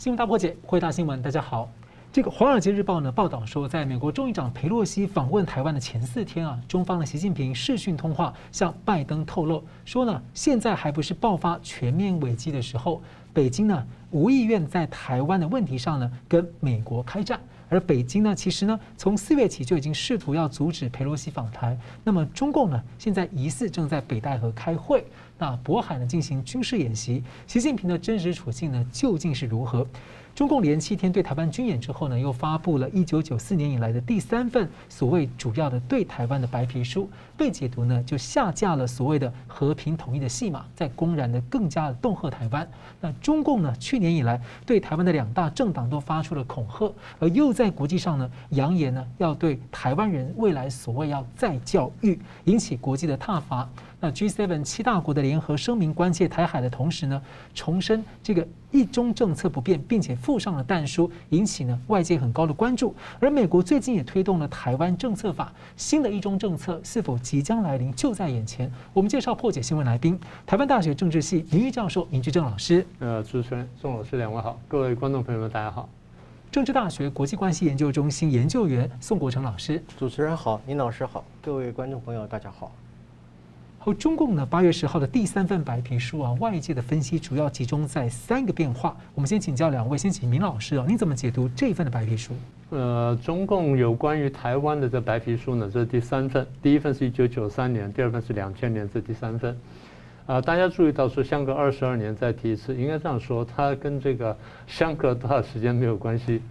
新闻大破解，汇大新闻，大家好。这个《华尔街日报》呢报道说，在美国众议长佩洛西访问台湾的前四天啊，中方的习近平视讯通话向拜登透露说呢，现在还不是爆发全面危机的时候，北京呢无意愿在台湾的问题上呢跟美国开战。而北京呢，其实呢，从四月起就已经试图要阻止佩洛西访台。那么中共呢，现在疑似正在北戴河开会，那渤海呢进行军事演习。习近平的真实处境呢，究竟是如何？中共连七天对台湾军演之后呢，又发布了一九九四年以来的第三份所谓主要的对台湾的白皮书，被解读呢就下架了所谓的和平统一的戏码，在公然的更加的恫吓台湾。那中共呢去年以来对台湾的两大政党都发出了恐吓，而又在国际上呢扬言呢要对台湾人未来所谓要再教育，引起国际的挞伐。那 G7 七大国的联合声明关切台海的同时呢，重申这个一中政策不变，并且附上了弹书，引起呢外界很高的关注。而美国最近也推动了台湾政策法，新的一中政策是否即将来临，就在眼前。我们介绍破解新闻来宾，台湾大学政治系名誉教授林志正老师。呃，主持人宋老师两位好，各位观众朋友们大家好。政治大学国际关系研究中心研究员宋国成老师。主持人好，林老师好，各位观众朋友大家好。和中共呢，八月十号的第三份白皮书啊，外界的分析主要集中在三个变化。我们先请教两位，先请明老师啊，您怎么解读这份的白皮书？呃，中共有关于台湾的这白皮书呢，这是第三份，第一份是一九九三年，第二份是两千年，这第三份。啊、呃，大家注意到说，相隔二十二年再提一次，应该这样说，它跟这个相隔多少时间没有关系。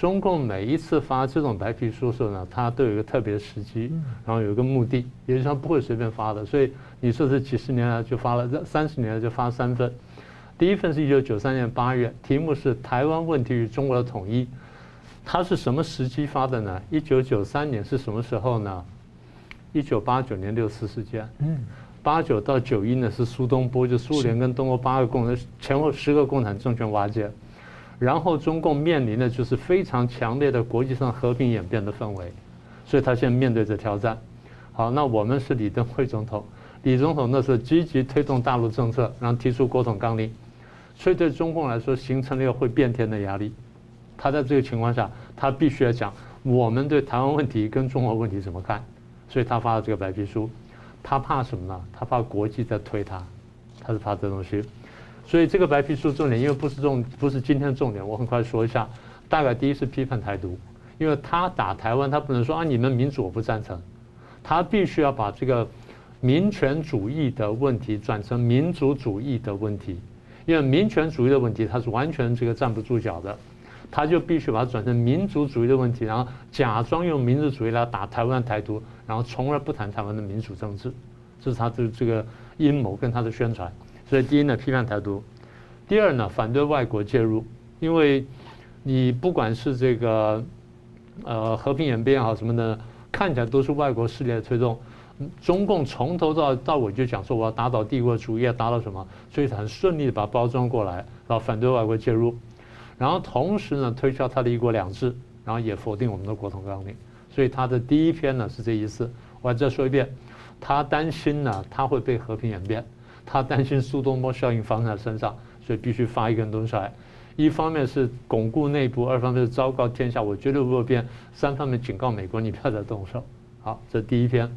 中共每一次发这种白皮书的时候呢，它都有一个特别的时机，然后有一个目的，也就是它不会随便发的。所以你说是几十年来就发了，这三十年来就发三份。第一份是一九九三年八月，题目是《台湾问题与中国的统一》。它是什么时机发的呢？一九九三年是什么时候呢？一九八九年六四事件。嗯，八九到九一呢是苏东坡，就苏联跟东欧八个共产前后十个共产政权瓦解。然后中共面临的就是非常强烈的国际上和平演变的氛围，所以他现在面对着挑战。好，那我们是李登辉总统，李总统那时候积极推动大陆政策，然后提出国统纲领，所以对中共来说形成了一个会变天的压力。他在这个情况下，他必须要讲我们对台湾问题跟中国问题怎么看，所以他发了这个白皮书。他怕什么呢？他怕国际在推他，他是怕这东西。所以这个白皮书重点，因为不是重，不是今天的重点，我很快说一下。大概第一是批判台独，因为他打台湾，他不能说啊你们民主我不赞成，他必须要把这个民权主义的问题转成民族主义的问题，因为民权主义的问题他是完全这个站不住脚的，他就必须把它转成民族主义的问题，然后假装用民族主义来打台湾台独，然后从而不谈台湾的民主政治，这是他的这个阴谋跟他的宣传。所以第一呢，批判台独；第二呢，反对外国介入，因为你不管是这个呃和平演变也好什么的，看起来都是外国势力的推动。中共从头到到尾就讲说我要打倒帝国主义，要打倒什么，所以很顺利的把包装过来，然后反对外国介入，然后同时呢推销他的一国两制，然后也否定我们的国统纲领。所以他的第一篇呢是这意思。我再说一遍，他担心呢他会被和平演变。他担心苏东坡效应发生在身上，所以必须发一个东西来。一方面是巩固内部，二方面是昭告天下，我绝对不会变。三方面警告美国，你不要再动手。好，这第一篇。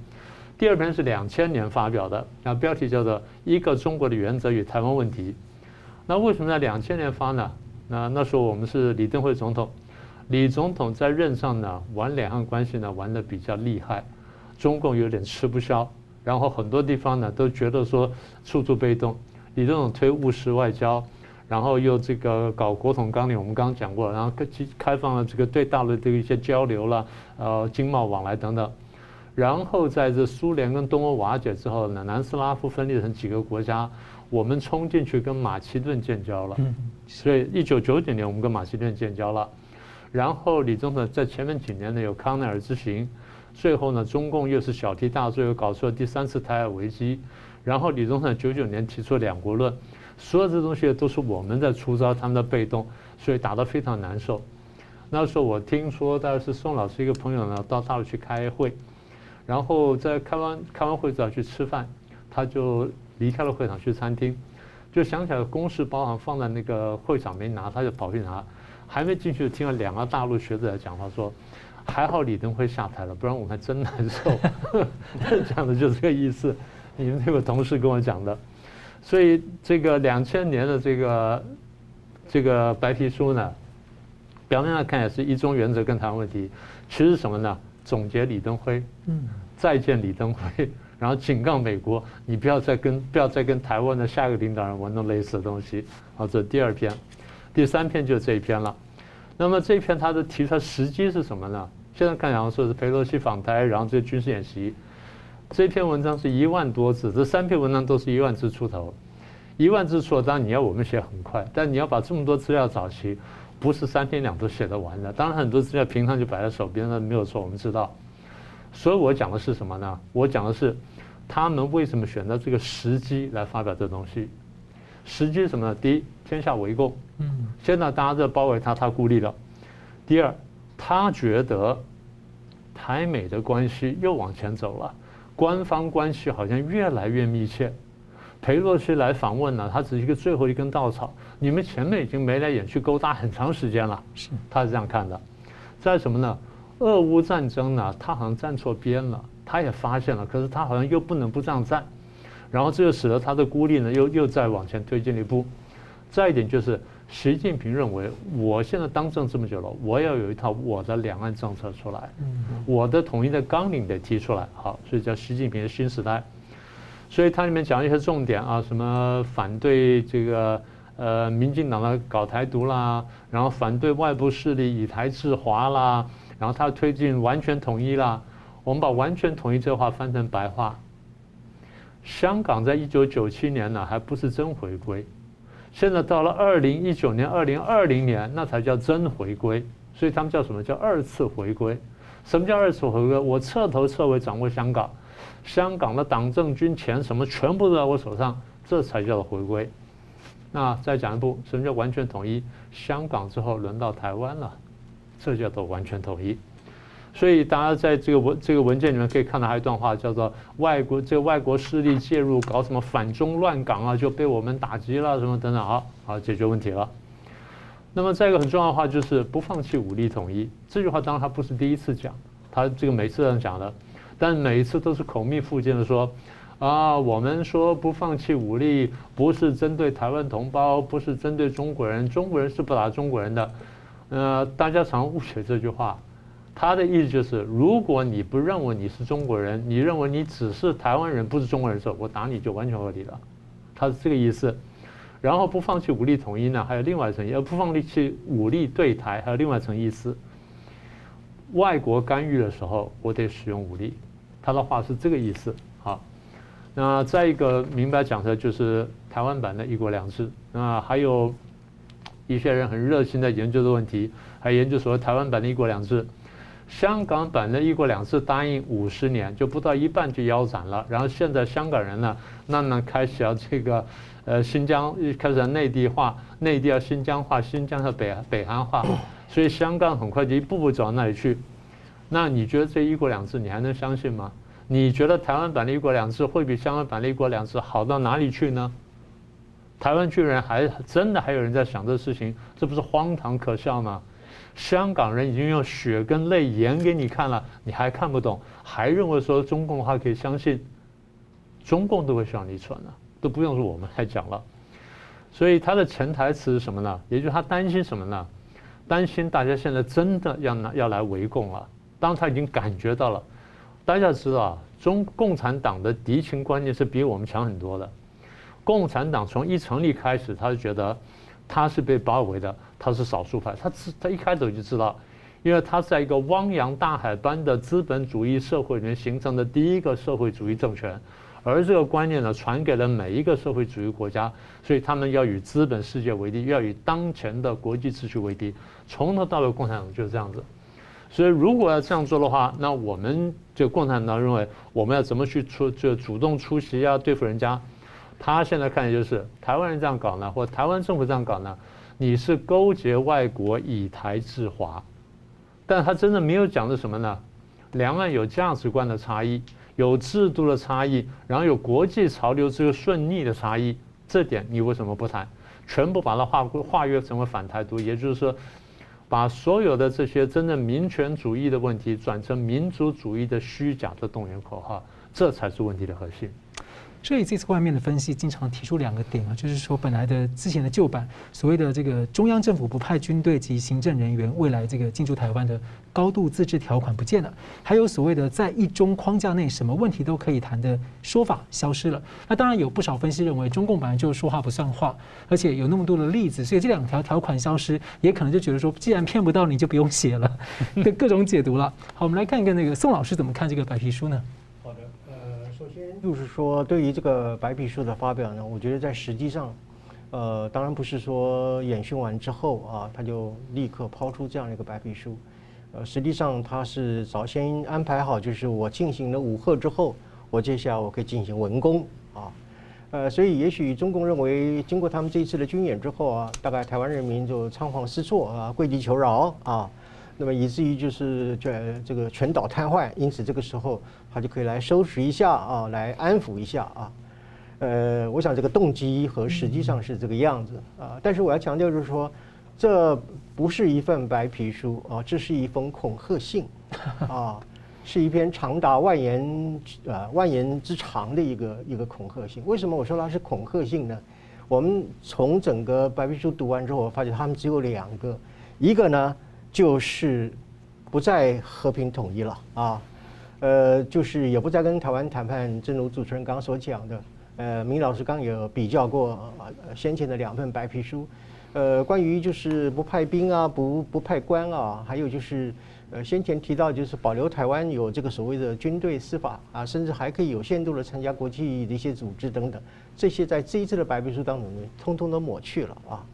第二篇是两千年发表的，那标题叫做《一个中国的原则与台湾问题》。那为什么在两千年发呢？那那时候我们是李登辉总统，李总统在任上呢玩两岸关系呢玩得比较厉害，中共有点吃不消。然后很多地方呢都觉得说处处被动，你这种推务实外交，然后又这个搞国统纲领，我们刚刚讲过，然后开开放了这个对大陆的一些交流了，呃，经贸往来等等。然后在这苏联跟东欧瓦解之后呢，南斯拉夫分裂成几个国家，我们冲进去跟马其顿建交了。所以一九九九年我们跟马其顿建交了，然后李总统在前面几年呢有康奈尔之行。最后呢，中共又是小题大做，又搞出了第三次台海危机。然后李宗盛九九年提出两国论，所有这东西都是我们在出招，他们的被动，所以打得非常难受。那时候我听说，大概是宋老师一个朋友呢到大陆去开会，然后在开完开完会之后去吃饭，他就离开了会场去餐厅。就想起来公事包好放在那个会场没拿，他就跑去拿，还没进去听了两个大陆学者讲话说，还好李登辉下台了，不然我们还真难受。讲的就是这个意思，你们那个同事跟我讲的。所以这个两千年的这个这个白皮书呢，表面上看也是一中原则跟台湾问题，其实什么呢？总结李登辉，嗯，再见李登辉。然后警告美国，你不要再跟不要再跟台湾的下一个领导人玩弄类似的东西。好，这是第二篇，第三篇就是这一篇了。那么这篇它的提出来时机是什么呢？现在看好像说是佩洛西访台，然后这个军事演习。这篇文章是一万多字，这三篇文章都是一万字出头。一万字出头，当然你要我们写很快，但你要把这么多资料找齐，不是三天两头写得完的。当然很多资料平常就摆在手边，那没有错，我们知道。所以我讲的是什么呢？我讲的是。他们为什么选择这个时机来发表这东西？时机是什么呢？第一，天下围攻，嗯，现在大家在包围他，他孤立了。第二，他觉得台美的关系又往前走了，官方关系好像越来越密切。裴洛西来访问呢，他只是一个最后一根稻草，你们前面已经眉来眼去勾搭很长时间了，是，他是这样看的。再什么呢？俄乌战争呢，他好像站错边了。他也发现了，可是他好像又不能不这样站，然后这就使得他的孤立呢又又再往前推进一步。再一点就是，习近平认为，我现在当政这么久了，我要有一套我的两岸政策出来，我的统一的纲领得提出来，好，所以叫习近平的新时代。所以它里面讲一些重点啊，什么反对这个呃民进党的搞台独啦，然后反对外部势力以台制华啦，然后他推进完全统一啦。我们把完全统一这话翻成白话，香港在一九九七年呢还不是真回归，现在到了二零一九年、二零二零年，那才叫真回归。所以他们叫什么叫二次回归？什么叫二次回归？我彻头彻尾掌握香港，香港的党政军钱什么全部都在我手上，这才叫做回归。那再讲一步，什么叫完全统一？香港之后轮到台湾了，这叫做完全统一。所以大家在这个文这个文件里面可以看到，还有一段话叫做“外国这个外国势力介入搞什么反中乱港啊，就被我们打击了什么等等，好好解决问题了。那么再一个很重要的话就是不放弃武力统一。这句话当然他不是第一次讲，他这个每次都讲的，但每一次都是口蜜腹剑的说啊，我们说不放弃武力，不是针对台湾同胞，不是针对中国人，中国人是不打中国人的。呃，大家常误解这句话。他的意思就是，如果你不认为你是中国人，你认为你只是台湾人，不是中国人的时候，我打你就完全合理了。他是这个意思。然后不放弃武力统一呢，还有另外一层意思，而不放弃武力对台，还有另外一层意思。外国干预的时候，我得使用武力。他的话是这个意思。好，那再一个明白讲的就是台湾版的一国两制。那还有一些人很热心的研究的问题，还研究说台湾版的一国两制。香港本的一国两制答应五十年，就不到一半就腰斩了。然后现在香港人呢，慢慢开始要这个，呃，新疆开始内地化，内地要新疆化，新疆要北北韩化，所以香港很快就一步步走到那里去。那你觉得这一国两制你还能相信吗？你觉得台湾版的一国两制会比香港版的一国两制好到哪里去呢？台湾居然还真的还有人在想这事情，这不是荒唐可笑吗？香港人已经用血跟泪演给你看了，你还看不懂，还认为说中共的话可以相信？中共都会向你传了，都不用说我们来讲了。所以他的潜台词是什么呢？也就是他担心什么呢？担心大家现在真的要拿要来围攻了。当他已经感觉到了，大家知道啊，中共产党的敌情观念是比我们强很多的。共产党从一成立开始，他就觉得。他是被包围的，他是少数派，他知他一开始就知道，因为他在一个汪洋大海般的资本主义社会里面形成的第一个社会主义政权，而这个观念呢，传给了每一个社会主义国家，所以他们要与资本世界为敌，要与当前的国际秩序为敌，从头到尾共产党就是这样子，所以如果要这样做的话，那我们就共产党认为我们要怎么去出就主动出击啊，对付人家。他现在看的就是台湾人这样搞呢，或台湾政府这样搞呢，你是勾结外国以台制华，但他真的没有讲的什么呢？两岸有价值观的差异，有制度的差异，然后有国际潮流这个顺逆的差异，这点你为什么不谈？全部把它化化约成为反台独，也就是说，把所有的这些真正民权主义的问题转成民族主义的虚假的动员口号，这才是问题的核心。所以这次外面的分析经常提出两个点啊，就是说本来的之前的旧版所谓的这个中央政府不派军队及行政人员未来这个进驻台湾的高度自治条款不见了，还有所谓的在一中框架内什么问题都可以谈的说法消失了。那当然有不少分析认为中共本来就说话不算话，而且有那么多的例子，所以这两条条款消失也可能就觉得说，既然骗不到你就不用写了，的各种解读了。好，我们来看一看那个宋老师怎么看这个白皮书呢？就是说，对于这个白皮书的发表呢，我觉得在实际上，呃，当然不是说演训完之后啊，他就立刻抛出这样的一个白皮书，呃，实际上他是早先安排好，就是我进行了武吓之后，我接下来我可以进行文攻啊，呃，所以也许中共认为，经过他们这一次的军演之后啊，大概台湾人民就仓皇失措啊，跪地求饶啊。那么以至于就是这这个全岛瘫痪，因此这个时候他就可以来收拾一下啊，来安抚一下啊。呃，我想这个动机和实际上是这个样子啊。但是我要强调就是说，这不是一份白皮书啊，这是一封恐吓信啊，是一篇长达万言啊万言之长的一个一个恐吓信。为什么我说它是恐吓信呢？我们从整个白皮书读完之后，我发现他们只有两个，一个呢。就是不再和平统一了啊，呃，就是也不再跟台湾谈判。正如主持人刚刚所讲的，呃，明老师刚有比较过先前的两份白皮书，呃，关于就是不派兵啊，不不派官啊，还有就是呃先前提到就是保留台湾有这个所谓的军队司法啊，甚至还可以有限度的参加国际的一些组织等等，这些在这一次的白皮书当中呢，通通都抹去了啊。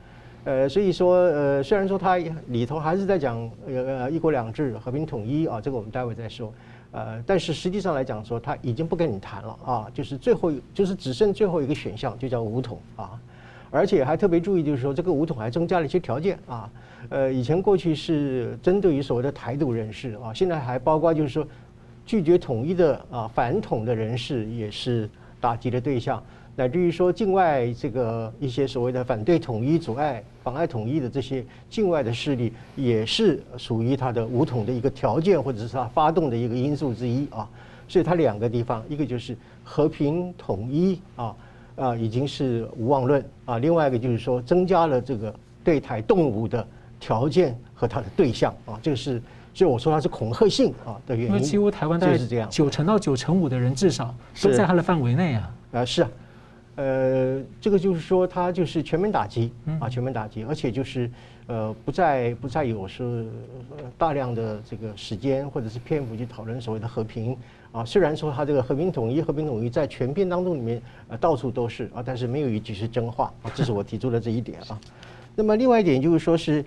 呃，所以说，呃，虽然说它里头还是在讲呃“一国两制”、和平统一啊，这个我们待会再说。呃，但是实际上来讲说，他已经不跟你谈了啊，就是最后就是只剩最后一个选项，就叫武统啊。而且还特别注意，就是说这个武统还增加了一些条件啊。呃，以前过去是针对于所谓的台独人士啊，现在还包括就是说拒绝统一的啊反统的人士也是打击的对象。乃至于说境外这个一些所谓的反对统一、阻碍、妨碍统一的这些境外的势力，也是属于他的武统的一个条件，或者是他发动的一个因素之一啊。所以它两个地方，一个就是和平统一啊啊，已经是无望论啊；另外一个就是说增加了这个对台动武的条件和它的对象啊。这个是，所以我说它是恐吓性啊的原因。因为几乎台湾大概是这样，九成到九成五的人至少都在它的范围内啊。啊，是啊。呃，这个就是说，它就是全面打击啊，全面打击，而且就是呃，不再不再有说大量的这个时间或者是篇幅去讨论所谓的和平啊。虽然说它这个和平统一、和平统一在全篇当中里面呃到处都是啊，但是没有一句是真话啊。这是我提出的这一点啊。那么另外一点就是说是，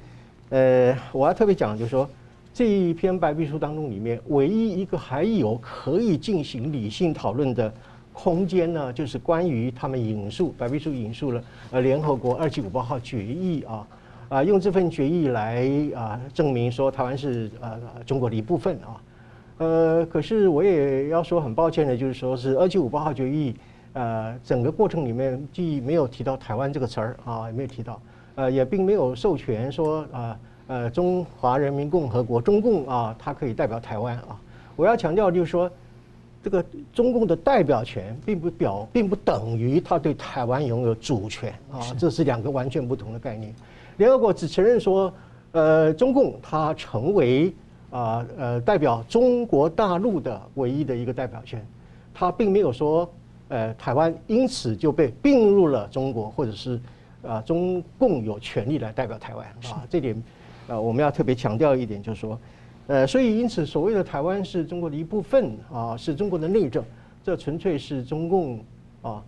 呃，我要特别讲就是说，这一篇白皮书当中里面唯一一个还有可以进行理性讨论的。空间呢，就是关于他们引述白皮书引述了呃联合国二七五八号决议啊啊，用这份决议来啊证明说台湾是呃中国的一部分啊，呃可是我也要说很抱歉的，就是说是二七五八号决议呃整个过程里面既没有提到台湾这个词儿啊，也没有提到，呃也并没有授权说啊呃中华人民共和国中共啊它可以代表台湾啊，我要强调就是说。这个中共的代表权并不表，并不等于他对台湾拥有主权啊，这是两个完全不同的概念。联合国只承认说，呃，中共它成为啊呃代表中国大陆的唯一的一个代表权，它并没有说，呃，台湾因此就被并入了中国，或者是啊中共有权利来代表台湾啊。这点啊，我们要特别强调一点，就是说。呃，所以因此，所谓的台湾是中国的一部分啊，是中国的内政，这纯粹是中共啊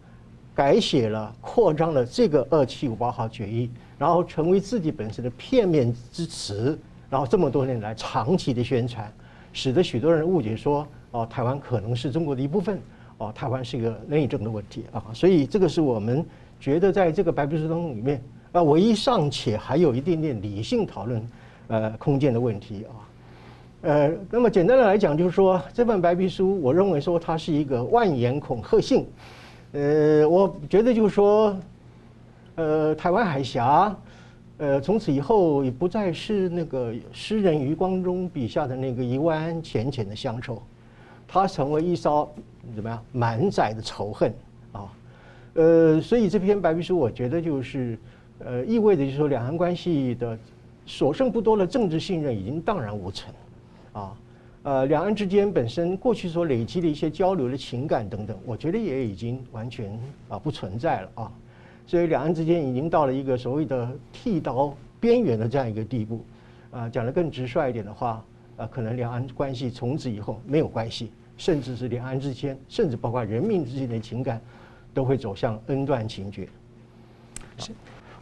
改写了、扩张了这个二七五八号决议，然后成为自己本身的片面之词，然后这么多年来长期的宣传，使得许多人误解说，哦，台湾可能是中国的一部分，哦，台湾是一个内政的问题啊，所以这个是我们觉得在这个白皮书当中里面啊，唯一尚且还有一点点理性讨论呃空间的问题啊。呃，那么简单的来讲，就是说这本白皮书，我认为说它是一个万言恐吓信。呃，我觉得就是说，呃，台湾海峡，呃，从此以后也不再是那个诗人余光中笔下的那个一湾浅浅的乡愁，它成为一艘怎么样满载的仇恨啊。呃，所以这篇白皮书，我觉得就是呃，意味着就是说，两岸关系的所剩不多的政治信任已经荡然无存啊。呃，两岸之间本身过去所累积的一些交流的情感等等，我觉得也已经完全啊不存在了啊。所以两岸之间已经到了一个所谓的剃刀边缘的这样一个地步。啊，讲得更直率一点的话，啊，可能两岸关系从此以后没有关系，甚至是两岸之间，甚至包括人民之间的情感，都会走向恩断情绝。是。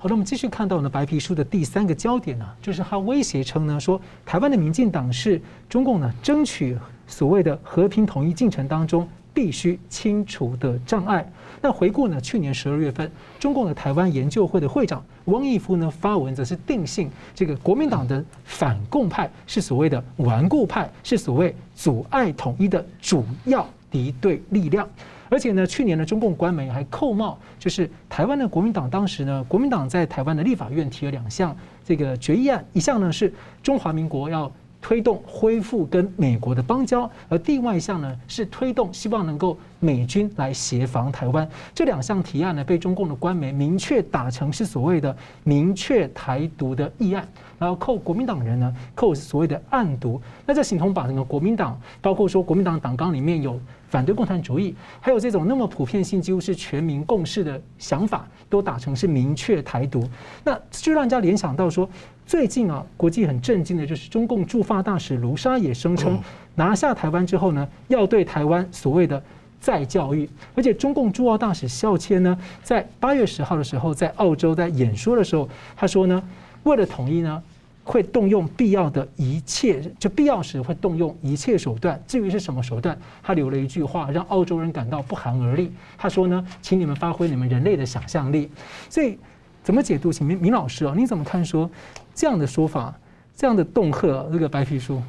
好的，我们继续看到呢，白皮书的第三个焦点呢，就是他威胁称呢，说台湾的民进党是中共呢争取所谓的和平统一进程当中必须清除的障碍。那回顾呢，去年十二月份，中共的台湾研究会的会长汪义夫呢发文，则是定性这个国民党的反共派是所谓的顽固派，是所谓阻碍统一的主要敌对力量。而且呢，去年的中共官媒还扣帽，就是台湾的国民党当时呢，国民党在台湾的立法院提了两项这个决议案，一项呢是中华民国要推动恢复跟美国的邦交，而另外一项呢是推动希望能够美军来协防台湾。这两项提案呢被中共的官媒明确打成是所谓的明确台独的议案，然后扣国民党人呢扣所谓的暗独。那这形同把整个国民党，包括说国民党党纲里面有。反对共产主义，还有这种那么普遍性，几乎是全民共识的想法，都打成是明确台独。那就让人家联想到说，最近啊，国际很震惊的就是中共驻法大使卢沙也声称，拿下台湾之后呢，要对台湾所谓的再教育。而且中共驻澳大使肖谦呢，在八月十号的时候，在澳洲在演说的时候，他说呢，为了统一呢。会动用必要的一切，就必要时会动用一切手段。至于是什么手段，他留了一句话，让澳洲人感到不寒而栗。他说呢，请你们发挥你们人类的想象力。所以，怎么解读？请明明老师哦，你怎么看说这样的说法，这样的恫吓这个白皮书？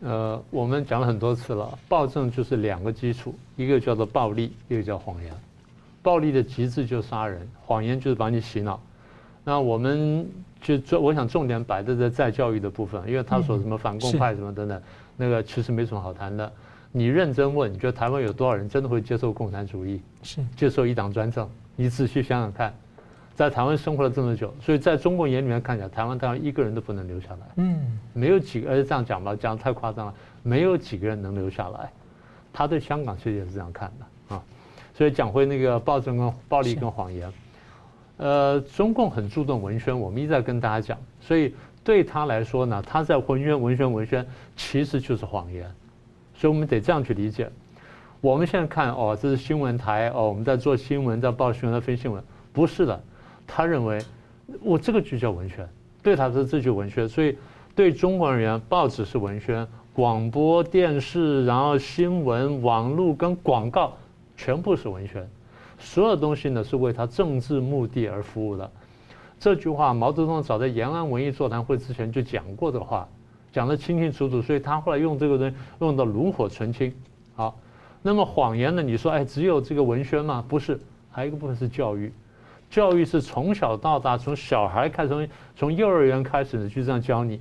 呃，我们讲了很多次了，暴政就是两个基础，一个叫做暴力，一个叫谎言。暴力的极致就是杀人，谎言就是把你洗脑。那我们。就重，我想重点摆在这再教育的部分，因为他说什么反共派什么等等，那个其实没什么好谈的。你认真问，你觉得台湾有多少人真的会接受共产主义？是接受一党专政？你仔细想想看，在台湾生活了这么久，所以在中共眼里面看起来，台湾当然一个人都不能留下来。嗯，没有几个，而且这样讲吧，讲得太夸张了，没有几个人能留下来。他对香港其实也是这样看的啊。所以讲回那个暴政跟暴力跟谎言。呃，中共很注重文宣，我们一直在跟大家讲，所以对他来说呢，他在文宣、文宣、文宣，其实就是谎言，所以我们得这样去理解。我们现在看哦，这是新闻台哦，我们在做新闻，在报新闻，在分新闻，不是的。他认为我这个就叫文宣，对他说这就文宣，所以对中国人而言，报纸是文宣，广播电视，然后新闻、网络跟广告全部是文宣。所有东西呢，是为他政治目的而服务的。这句话，毛泽东早在延安文艺座谈会之前就讲过的话，讲得清清楚楚。所以他后来用这个人用的炉火纯青。好，那么谎言呢？你说，哎，只有这个文宣吗？不是，还有一个部分是教育。教育是从小到大，从小孩开始，从从幼儿园开始就这样教你，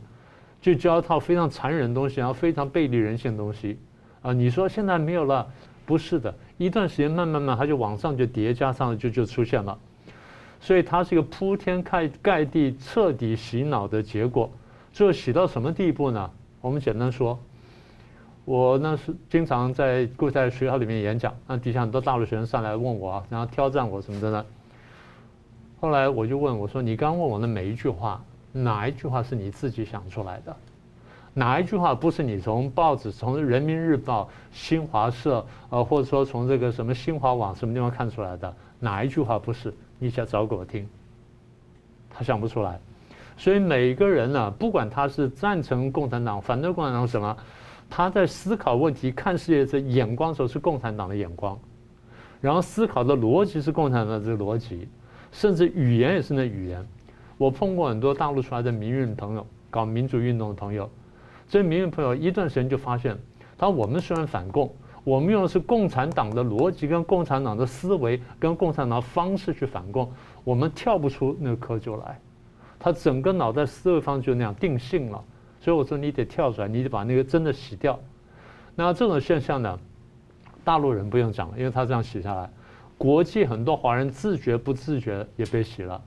就教一套非常残忍的东西，然后非常背离人性的东西。啊，你说现在没有了？不是的。一段时间，慢慢慢，它就往上就叠加上了，就就出现了，所以它是一个铺天盖盖地、彻底洗脑的结果。最后洗到什么地步呢？我们简单说，我那是经常在贵在学校里面演讲，那底下很多大陆学生上来问我，然后挑战我什么的呢？后来我就问我说：“你刚问我的每一句话，哪一句话是你自己想出来的？”哪一句话不是你从报纸、从人民日报、新华社，呃，或者说从这个什么新华网什么地方看出来的？哪一句话不是？你想找给我听？他想不出来。所以每个人呢，不管他是赞成共产党、反对共产党什么，他在思考问题、看世界的眼光的时候是共产党的眼光，然后思考的逻辑是共产党的这个逻辑，甚至语言也是那语言。我碰过很多大陆出来的民运朋友，搞民主运动的朋友。所以民运朋友一段时间就发现，他说我们虽然反共，我们用的是共产党的逻辑、跟共产党的思维、跟共产党的方式去反共，我们跳不出那个窠臼来。他整个脑袋思维方式就那样定性了。所以我说你得跳出来，你得把那个真的洗掉。那这种现象呢，大陆人不用讲了，因为他这样洗下来，国际很多华人自觉不自觉也被洗了。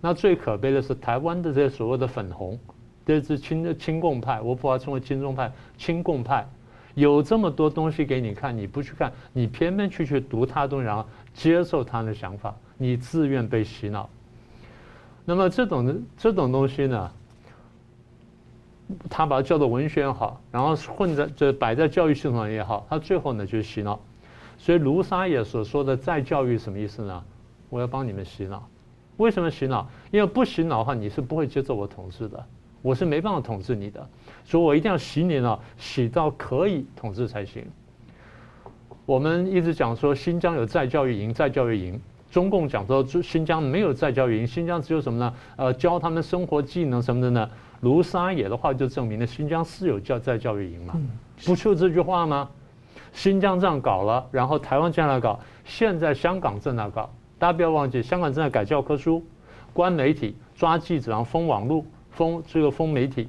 那最可悲的是台湾的这些所谓的粉红，这是亲亲共派，我把它称为亲中派，亲共派。有这么多东西给你看，你不去看，你偏偏去去读他的东西，然后接受他的想法，你自愿被洗脑。那么这种这种东西呢，他把它叫做文学也好，然后混在这摆在教育系统也好，他最后呢就是洗脑。所以卢沙野所说的再教育什么意思呢？我要帮你们洗脑。为什么洗脑？因为不洗脑的话，你是不会接受我统治的。我是没办法统治你的，所以我一定要洗你呢，洗到可以统治才行。我们一直讲说新疆有再教育营，再教育营。中共讲说新疆没有再教育营，新疆只有什么呢？呃，教他们生活技能什么的呢？卢沙野的话就证明了新疆是有教再教育营嘛？不就这句话吗？新疆这样搞了，然后台湾这样来搞，现在香港正在搞。大家不要忘记，香港正在改教科书，关媒体，抓记者，然后封网络。封这个封媒体，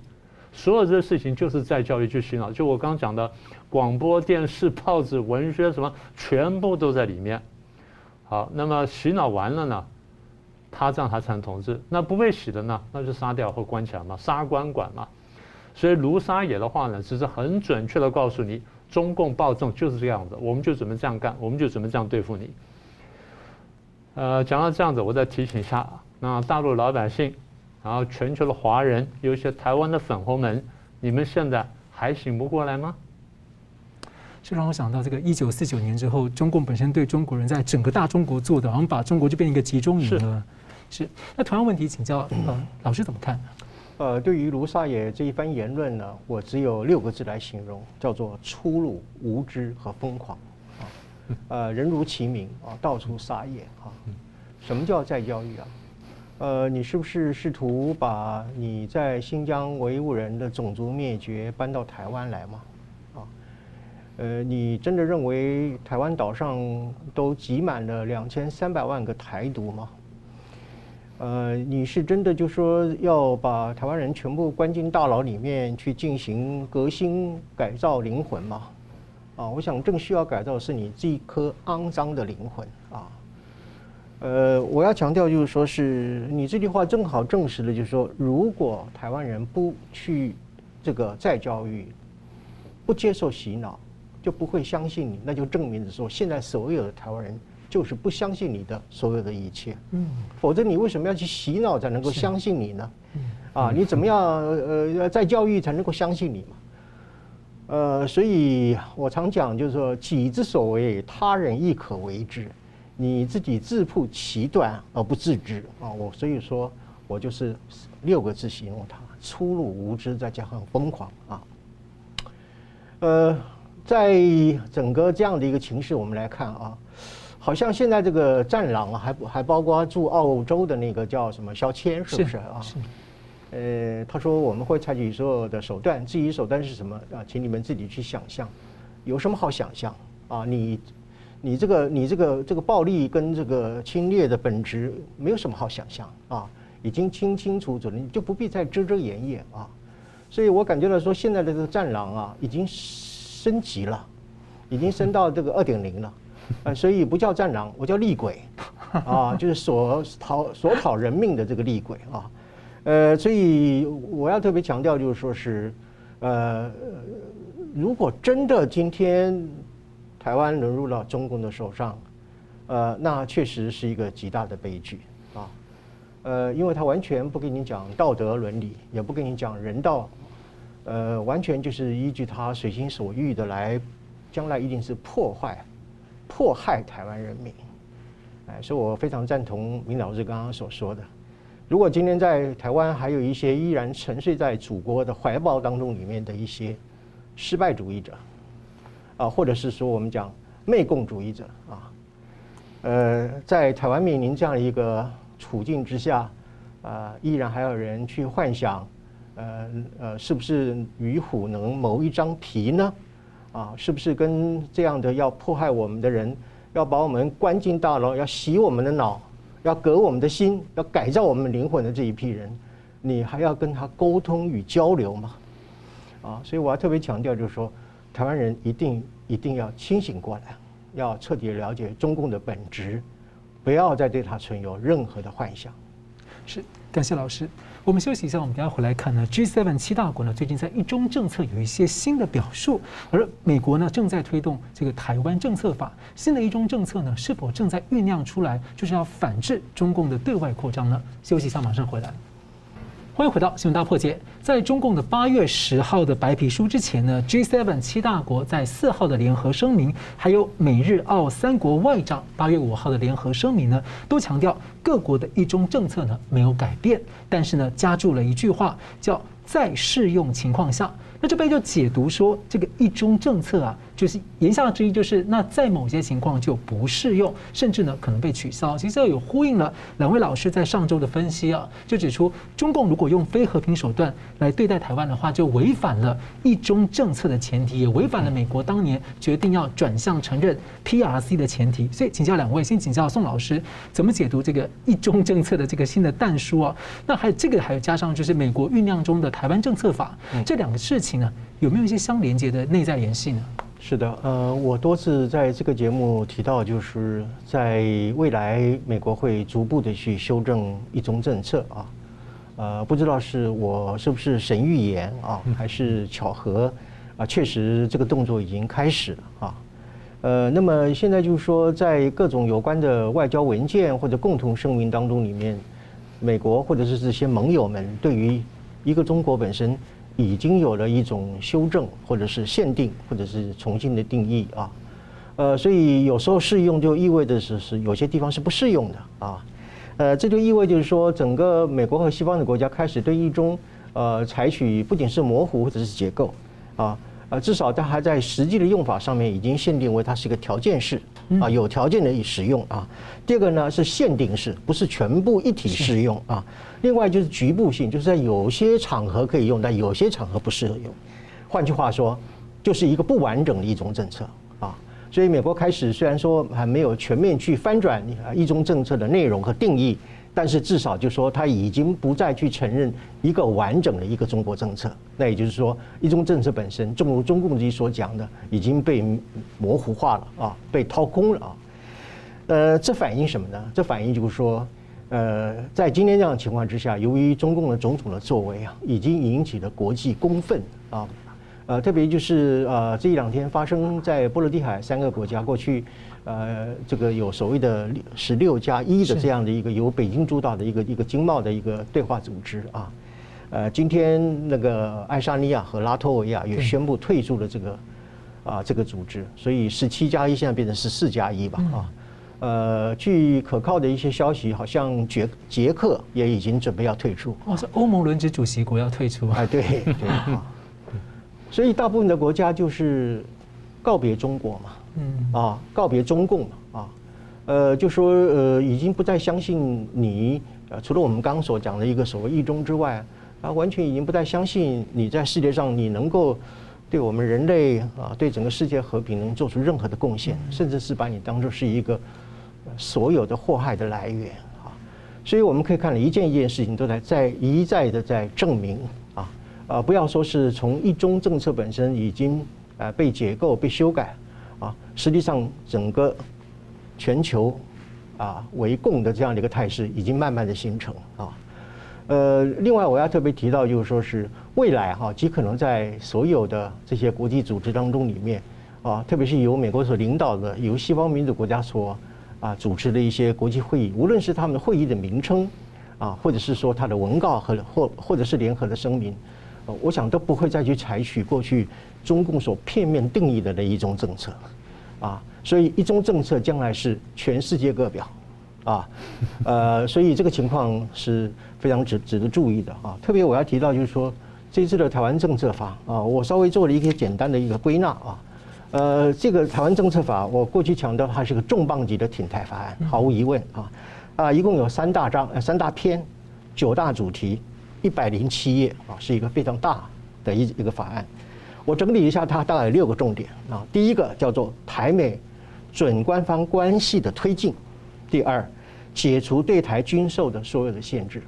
所有这些事情就是在教育去洗脑。就我刚刚讲的，广播电视、报纸、文学什么，全部都在里面。好，那么洗脑完了呢，他这样他才能统治。那不被洗的呢，那就杀掉或关起来嘛，杀官管嘛。所以卢沙野的话呢，只是很准确的告诉你，中共暴政就是这样子，我们就准备这样干，我们就准备这样对付你。呃，讲到这样子，我再提醒一下，那大陆老百姓。然后全球的华人，有一些台湾的粉红们，你们现在还醒不过来吗？这让我想到，这个一九四九年之后，中共本身对中国人在整个大中国做的，好像把中国就变成一个集中营了。是。是。那同样问题，请教呃老师怎么看？呃，对于卢沙野这一番言论呢，我只有六个字来形容，叫做粗鲁、无知和疯狂。啊，呃，人如其名啊，到处撒野啊。什么叫再教育啊？呃，你是不是试图把你在新疆维吾人的种族灭绝搬到台湾来吗？啊，呃，你真的认为台湾岛上都挤满了两千三百万个台独吗？呃，你是真的就说要把台湾人全部关进大牢里面去进行革新改造灵魂吗？啊，我想正需要改造的是你这一颗肮脏的灵魂啊。呃，我要强调就是说，是你这句话正好证实了，就是说，如果台湾人不去这个再教育，不接受洗脑，就不会相信你，那就证明着说，现在所有的台湾人就是不相信你的所有的一切。嗯。否则你为什么要去洗脑才能够相信你呢？嗯。啊，你怎么样呃再教育才能够相信你嘛？呃，所以我常讲就是说，己之所为，他人亦可为之。你自己自曝其短而不自知啊！我所以说，我就是六个字形容他：粗鲁无知，再加上疯狂啊。呃，在整个这样的一个情势，我们来看啊，好像现在这个战狼啊，还还包括驻澳洲的那个叫什么萧谦，是不是啊？是。呃，他说我们会采取所有的手段，至于手段是什么啊，请你们自己去想象。有什么好想象啊？你。你这个你这个这个暴力跟这个侵略的本质没有什么好想象啊，已经清清楚楚了，你就不必再遮遮掩掩啊。所以我感觉到说，现在的这个战狼啊，已经升级了，已经升到这个二点零了，啊，所以不叫战狼，我叫厉鬼啊，就是所讨所讨人命的这个厉鬼啊。呃，所以我要特别强调，就是说是，呃，如果真的今天。台湾沦入了中共的手上，呃，那确实是一个极大的悲剧啊，呃，因为他完全不跟你讲道德伦理，也不跟你讲人道，呃，完全就是依据他随心所欲的来，将来一定是破坏、迫害台湾人民，哎，所以我非常赞同明老师刚刚所说的，如果今天在台湾还有一些依然沉睡在祖国的怀抱当中里面的一些失败主义者。啊，或者是说我们讲媚共主义者啊，呃，在台湾面临这样一个处境之下，啊，依然还有人去幻想，呃呃，是不是与虎能谋一张皮呢？啊，是不是跟这样的要迫害我们的人，要把我们关进大牢，要洗我们的脑，要革我们的心，要改造我们灵魂的这一批人，你还要跟他沟通与交流吗？啊，所以我要特别强调，就是说，台湾人一定一定要清醒过来，要彻底了解中共的本质，不要再对他存有任何的幻想。是，感谢老师。我们休息一下，我们等下回来看呢。G7 七大国呢，最近在一中政策有一些新的表述，而美国呢正在推动这个台湾政策法。新的一中政策呢，是否正在酝酿出来，就是要反制中共的对外扩张呢？休息一下，马上回来。欢迎回到新闻大破解。在中共的八月十号的白皮书之前呢，G7 七大国在四号的联合声明，还有美日澳三国外长八月五号的联合声明呢，都强调各国的一中政策呢没有改变，但是呢加注了一句话，叫在适用情况下。那这边就解读说，这个一中政策啊。就是言下之意，就是那在某些情况就不适用，甚至呢可能被取消。其实有呼应了两位老师在上周的分析啊，就指出中共如果用非和平手段来对待台湾的话，就违反了一中政策的前提，也违反了美国当年决定要转向承认 PRC 的前提。所以请教两位，先请教宋老师怎么解读这个一中政策的这个新的弹书啊？那还有这个还有加上就是美国酝酿中的台湾政策法，这两个事情呢有没有一些相连接的内在联系呢？是的，呃，我多次在这个节目提到，就是在未来美国会逐步的去修正一中政策啊，呃，不知道是我是不是神预言啊，还是巧合啊？确实这个动作已经开始了啊，呃，那么现在就是说，在各种有关的外交文件或者共同声明当中里面，美国或者是这些盟友们对于一个中国本身。已经有了一种修正，或者是限定，或者是重新的定义啊，呃，所以有时候适用就意味着是是有些地方是不适用的啊，呃，这就意味就是说，整个美国和西方的国家开始对一中呃采取不仅是模糊或者是结构啊，呃，至少它还在实际的用法上面已经限定为它是一个条件式。啊，有条件的使用啊。第二个呢是限定式，不是全部一体适用啊。另外就是局部性，就是在有些场合可以用，但有些场合不适合用。换句话说，就是一个不完整的一种政策啊。所以美国开始虽然说还没有全面去翻转啊一中政策的内容和定义。但是至少就说他已经不再去承认一个完整的一个中国政策，那也就是说，一中政策本身，正如中共自己所讲的，已经被模糊化了啊，被掏空了啊。呃，这反映什么呢？这反映就是说，呃，在今天这样的情况之下，由于中共的种种的作为啊，已经引起了国际公愤啊。呃，特别就是呃，这一两天发生在波罗的海三个国家过去。呃，这个有所谓的十六加一的这样的一个由北京主导的一个一个经贸的一个对话组织啊，呃，今天那个爱沙尼亚和拉脱维亚也宣布退出了这个啊这个组织，所以十七加一现在变成十四加一吧啊，呃，据可靠的一些消息，好像捷捷克也已经准备要退出。哦，是欧盟轮值主席国要退出？哎，对对啊，所以大部分的国家就是告别中国嘛。嗯。啊，告别中共嘛啊，呃，就说呃，已经不再相信你，呃，除了我们刚刚所讲的一个所谓一中之外，啊，完全已经不再相信你在世界上你能够对我们人类啊，对整个世界和平能做出任何的贡献，甚至是把你当作是一个所有的祸害的来源啊，所以我们可以看到一件一件事情都在在一再的在证明啊。啊，不要说是从一中政策本身已经啊被解构被修改。啊，实际上整个全球啊围共的这样的一个态势已经慢慢的形成啊。呃，另外我要特别提到，就是说是未来哈，极可能在所有的这些国际组织当中里面啊，特别是由美国所领导的、由西方民主国家所啊主持的一些国际会议，无论是他们的会议的名称啊，或者是说他的文告和或或者是联合的声明，我想都不会再去采取过去。中共所片面定义的那一中政策，啊，所以一中政策将来是全世界各表，啊，呃，所以这个情况是非常值值得注意的啊。特别我要提到就是说，这次的台湾政策法啊，我稍微做了一个简单的一个归纳啊，呃，这个台湾政策法，我过去强调它是个重磅级的挺台法案，毫无疑问啊，啊，一共有三大章、三大篇、九大主题、一百零七页啊，是一个非常大的一一个法案。我整理一下，它大概六个重点啊。第一个叫做台美准官方关系的推进；第二，解除对台军售的所有的限制；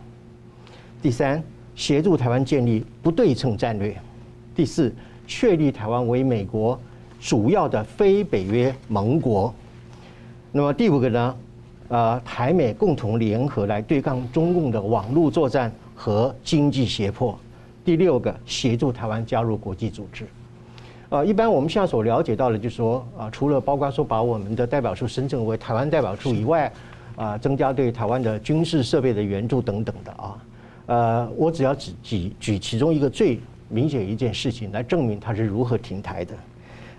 第三，协助台湾建立不对称战略；第四，确立台湾为美国主要的非北约盟国。那么第五个呢？呃，台美共同联合来对抗中共的网络作战和经济胁迫。第六个，协助台湾加入国际组织。呃，一般我们现在所了解到的，就是说，啊，除了包括说把我们的代表处升成为台湾代表处以外，啊，增加对台湾的军事设备的援助等等的啊，呃，我只要举举举其中一个最明显一件事情来证明它是如何停台的。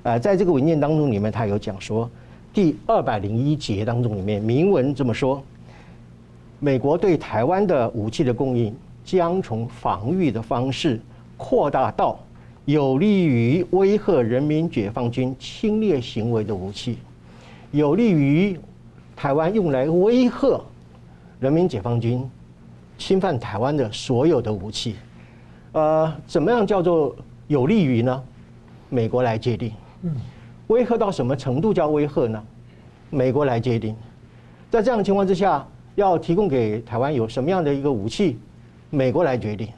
呃，在这个文件当中里面，他有讲说。第二百零一节当中，里面明文这么说：美国对台湾的武器的供应将从防御的方式扩大到有利于威吓人民解放军侵略行为的武器，有利于台湾用来威吓人民解放军侵犯台湾的所有的武器。呃，怎么样叫做有利于呢？美国来界定。嗯。威吓到什么程度叫威吓呢？美国来界定。在这样的情况之下，要提供给台湾有什么样的一个武器，美国来决定。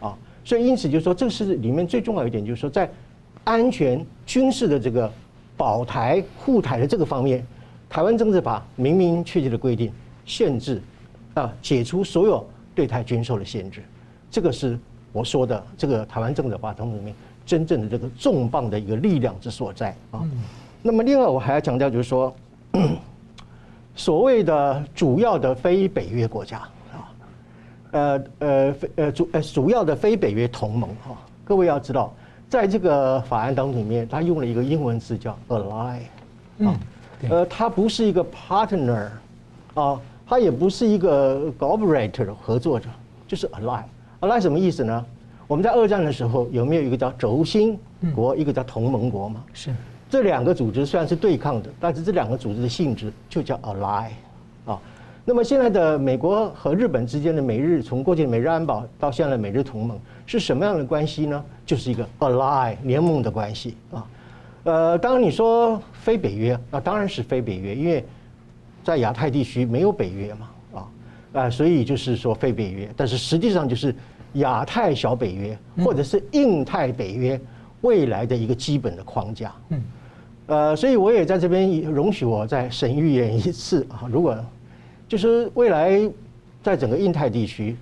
啊，所以因此就是说，这是里面最重要一点，就是说在安全军事的这个保台护台的这个方面，台湾政治法明明确切的规定，限制啊，解除所有对台军售的限制。这个是我说的这个台湾政治法当中里面。真正的这个重磅的一个力量之所在啊。那么另外我还要强调，就是说，所谓的主要的非北约国家啊，呃呃非呃主呃主要的非北约同盟哈，各位要知道，在这个法案当中里面，他用了一个英文字叫 ally 啊，呃，它不是一个 partner 啊，它也不是一个 cooperator 合作者，就是 ally。ally 什么意思呢？我们在二战的时候有没有一个叫轴心国，一个叫同盟国嘛？是这两个组织虽然是对抗的，但是这两个组织的性质就叫 ally 啊。那么现在的美国和日本之间的美日，从过去的美日安保到现在的美日同盟是什么样的关系呢？就是一个 ally 联盟的关系啊。呃，当然你说非北约，那当然是非北约，因为在亚太地区没有北约嘛啊啊，所以就是说非北约，但是实际上就是。亚太小北约，或者是印太北约未来的一个基本的框架。嗯，呃，所以我也在这边容许我再神预言一次啊，如果就是未来在整个印太地区，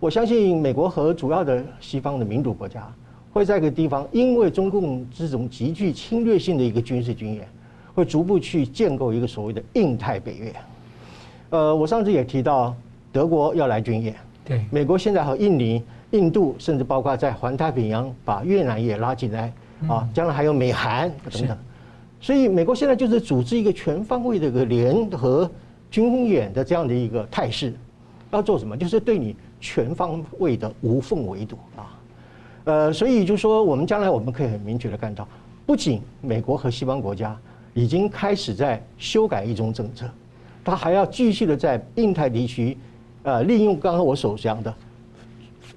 我相信美国和主要的西方的民主国家会在一个地方，因为中共这种极具侵略性的一个军事军演，会逐步去建构一个所谓的印太北约。呃，我上次也提到德国要来军演。对，美国现在和印尼、印度，甚至包括在环太平洋把越南也拉进来啊，将来还有美韩等等，所以美国现在就是组织一个全方位的一个联合军演的这样的一个态势，要做什么？就是对你全方位的无缝围堵啊，呃，所以就说我们将来我们可以很明确的看到，不仅美国和西方国家已经开始在修改一种政策，他还要继续的在印太地区。呃，利用刚刚我所讲的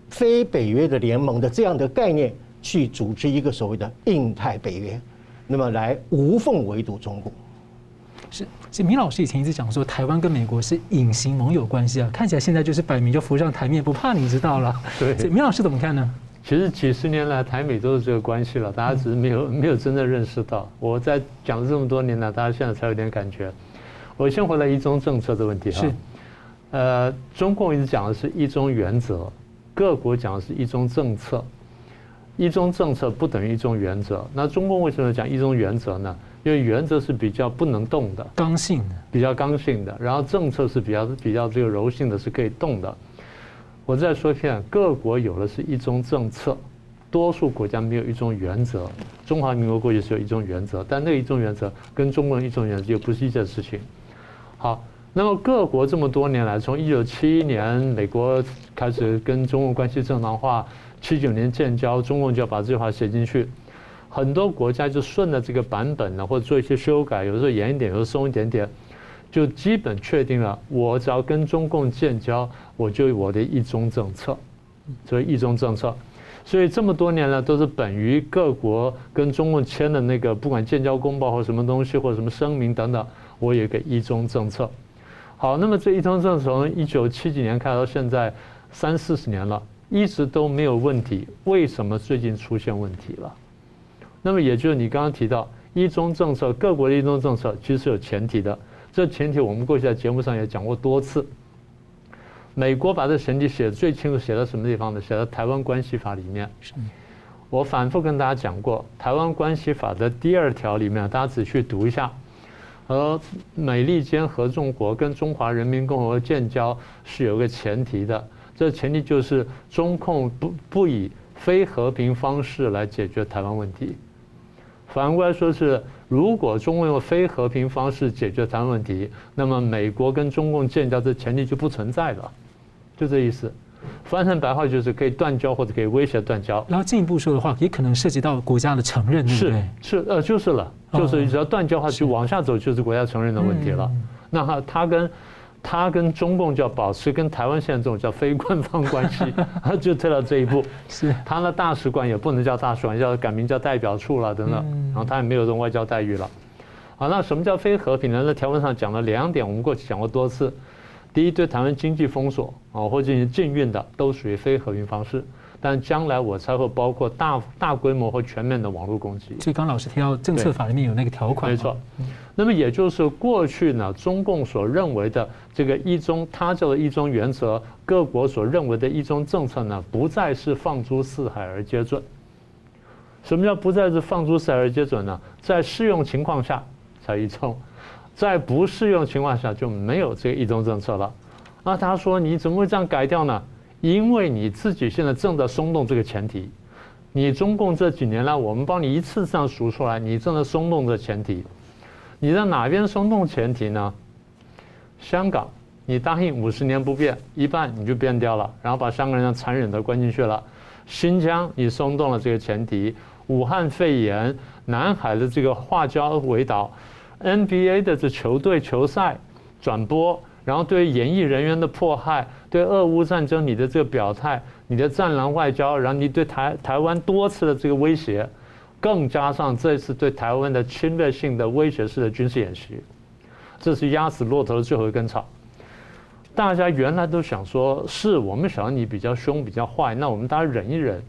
非北约的联盟的这样的概念，去组织一个所谓的印太北约，那么来无缝围堵中共。是，其实明老师以前一直讲说，台湾跟美国是隐形盟友关系啊，看起来现在就是摆明就浮上台面，不怕你知道了。对，明老师怎么看呢？其实几十年来，台美都是这个关系了，大家只是没有没有真正认识到。我在讲了这么多年了，大家现在才有点感觉。我先回来一中政策的问题哈。是。呃，中共一直讲的是一中原则，各国讲的是一中政策，一中政策不等于一中原则。那中共为什么讲一中原则呢？因为原则是比较不能动的，刚性的，比较刚性的。然后政策是比较比较这个柔性的，是可以动的。我再说一遍，各国有的是一中政策，多数国家没有一中原则。中华民国过去是有一中原则，但那一中原则跟中国人一中原则又不是一件事情。好。那么各国这么多年来，从一九七一年美国开始跟中国关系正常化，七九年建交，中共就要把这句话写进去，很多国家就顺着这个版本呢，或者做一些修改，有时候严一点，有时候松一点点，就基本确定了，我只要跟中共建交，我就有我的一中政策，所以一中政策。所以这么多年呢都是本于各国跟中共签的那个，不管建交公报或什么东西或者什么声明等等，我有一个一中政策。好，那么这一中政策从一九七几年开到现在三四十年了，一直都没有问题，为什么最近出现问题了？那么也就是你刚刚提到一中政策，各国的一中政策其实是有前提的，这前提我们过去在节目上也讲过多次。美国把这前提写的最清楚，写在什么地方呢？写在《台湾关系法》里面。我反复跟大家讲过，《台湾关系法》的第二条里面，大家仔细读一下。和美利坚合众国跟中华人民共和国建交是有个前提的，这前提就是中共不不以非和平方式来解决台湾问题。反过来说是，如果中共用非和平方式解决台湾问题，那么美国跟中共建交的前提就不存在了。就这意思，翻成白话就是可以断交或者可以威胁断交。然后进一步说的话，也可能涉及到国家的承认，对不对？是是呃，就是了，就是只要断交的话，就往下走就是国家承认的问题了。那他他跟他跟中共就要保持跟台湾现在这种叫非官方关系，他就退到这一步。是他的大使馆也不能叫大使馆，要改名叫代表处了等等。然后他也没有这种外交待遇了。好，那什么叫非和平呢？在条文上讲了两点，我们过去讲过多次。第一，对台湾经济封锁啊，或进行禁运的，都属于非和平方式。但将来我才会包括大大规模和全面的网络攻击。所以刚老师提到政策法里面有那个条款。没错。那么也就是过去呢，中共所认为的这个一中，他叫做一中原则，各国所认为的一中政策呢，不再是放诸四海而皆准。什么叫不再是放诸四海而皆准呢？在适用情况下才一中。在不适用情况下就没有这个一中政策了。那他说你怎么会这样改掉呢？因为你自己现在正在松动这个前提。你中共这几年来，我们帮你一次这样数出来，你正在松动这前提。你在哪边松动前提呢？香港，你答应五十年不变，一半你就变掉了，然后把香港人残忍的关进去了。新疆，你松动了这个前提。武汉肺炎，南海的这个化礁围岛。NBA 的这球队球赛转播，然后对演艺人员的迫害，对俄乌战争你的这个表态，你的战狼外交，然后你对台台湾多次的这个威胁，更加上这次对台湾的侵略性的威胁式的军事演习，这是压死骆驼的最后一根草。大家原来都想说，是我们想你比较凶比较坏，那我们大家忍一忍，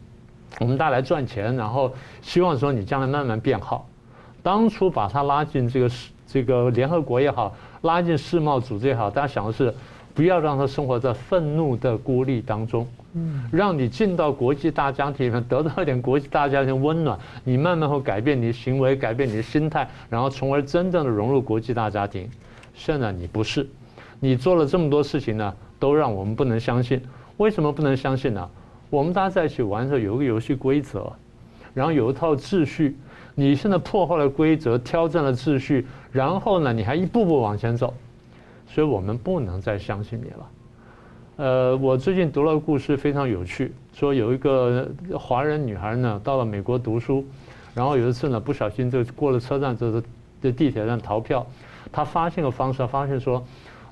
我们大家来赚钱，然后希望说你将来慢慢变好。当初把他拉进这个世这个联合国也好，拉进世贸组织也好，大家想的是不要让他生活在愤怒的孤立当中，嗯，让你进到国际大家庭里面，得到一点国际大家庭温暖，你慢慢会改变你的行为，改变你的心态，然后从而真正的融入国际大家庭。现在你不是，你做了这么多事情呢，都让我们不能相信。为什么不能相信呢？我们大家在一起玩的时候有一个游戏规则，然后有一套秩序。你现在破坏了规则，挑战了秩序，然后呢，你还一步步往前走，所以我们不能再相信你了。呃，我最近读了个故事，非常有趣，说有一个华人女孩呢，到了美国读书，然后有一次呢，不小心就过了车站，就是在地铁站逃票，她发现个方式，发现说，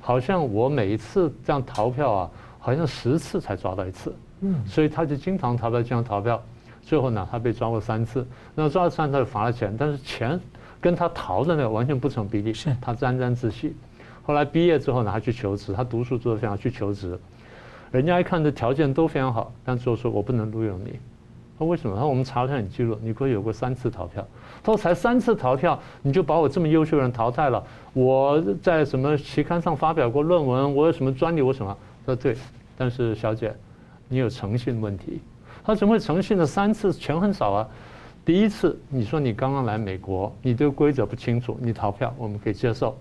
好像我每一次这样逃票啊，好像十次才抓到一次，嗯，所以她就经常逃票，经常逃票。最后呢，她被抓过三次，那抓了三次罚了钱，但是钱跟她逃的那个完全不成比例，是他沾沾自喜。后来毕业之后呢，他去求职，他读书做得非常好去求职，人家一看这条件都非常好，但最后说我不能录用你。他说为什么？他说我们查了你记录，你过去有过三次逃票。他说才三次逃票，你就把我这么优秀的人淘汰了？我在什么期刊上发表过论文？我有什么专利？我什么？他说对，但是小姐，你有诚信问题。他说怎么会诚信了三次？钱很少啊。第一次你说你刚刚来美国，你对规则不清楚，你逃票我们可以接受。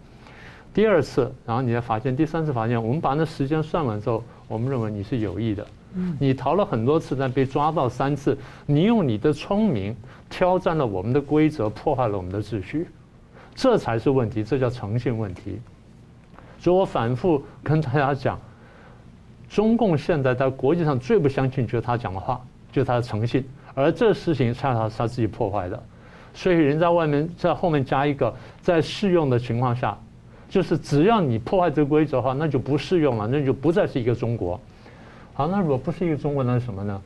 第二次，然后你再发现，第三次发现，我们把那时间算完之后，我们认为你是有意的。你逃了很多次，但被抓到三次，你用你的聪明挑战了我们的规则，破坏了我们的秩序，这才是问题，这叫诚信问题。所以我反复跟大家讲，中共现在在国际上最不相信就是他讲的话。就是他的诚信，而这事情恰恰是他自己破坏的，所以人在外面在后面加一个在适用的情况下，就是只要你破坏这个规则的话，那就不适用了，那就不再是一个中国。好，那如果不是一个中国，那是什么呢？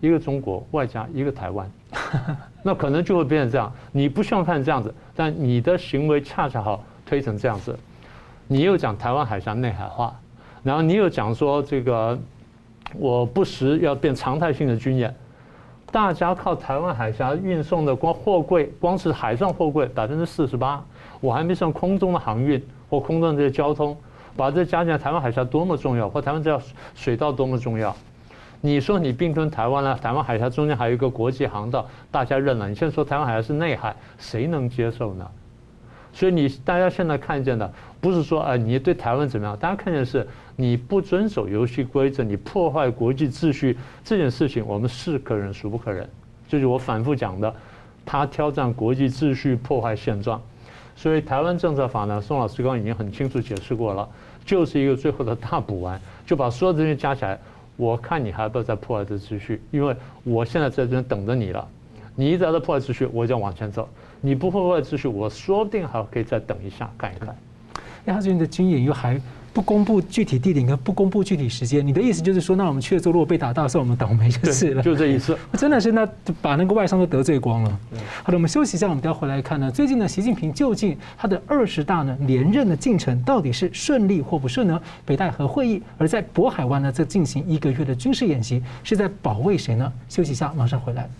一个中国，外加一个台湾，那可能就会变成这样。你不希望看这样子，但你的行为恰恰好推成这样子。你又讲台湾海峡内海化，然后你又讲说这个我不时要变常态性的军演，大家靠台湾海峡运送的光货柜，光是海上货柜百分之四十八，我还没算空中的航运或空中的这些交通，把这加起来，台湾海峡多么重要，或台湾这条水道多么重要。你说你并吞台湾了，台湾海峡中间还有一个国际航道，大家认了。你现在说台湾海峡是内海，谁能接受呢？所以你大家现在看见的不是说啊，你对台湾怎么样？大家看见的是你不遵守游戏规则，你破坏国际秩序这件事情，我们是可忍孰不可忍？就是我反复讲的，他挑战国际秩序，破坏现状。所以台湾政策法呢，宋老师刚刚已经很清楚解释过了，就是一个最后的大补完，就把所有这些加起来。我看你还要不要再破坏这秩序？因为我现在在这边等着你了。你一直在破坏秩序，我就要往前走。你不破坏秩序，我说不定还可以再等一下，看一看。那他的经验又还不公布具体地点跟不公布具体时间，你的意思就是说，那我们去了之后如果被打到，算我们倒霉就是了。就这意思。真的是那把那个外商都得罪光了。好的，我们休息一下，我们等下回来看呢。最近呢，习近平究竟他的二十大呢连任的进程到底是顺利或不顺呢？北戴河会议，而在渤海湾呢则进行一个月的军事演习，是在保卫谁呢？休息一下，马上回来。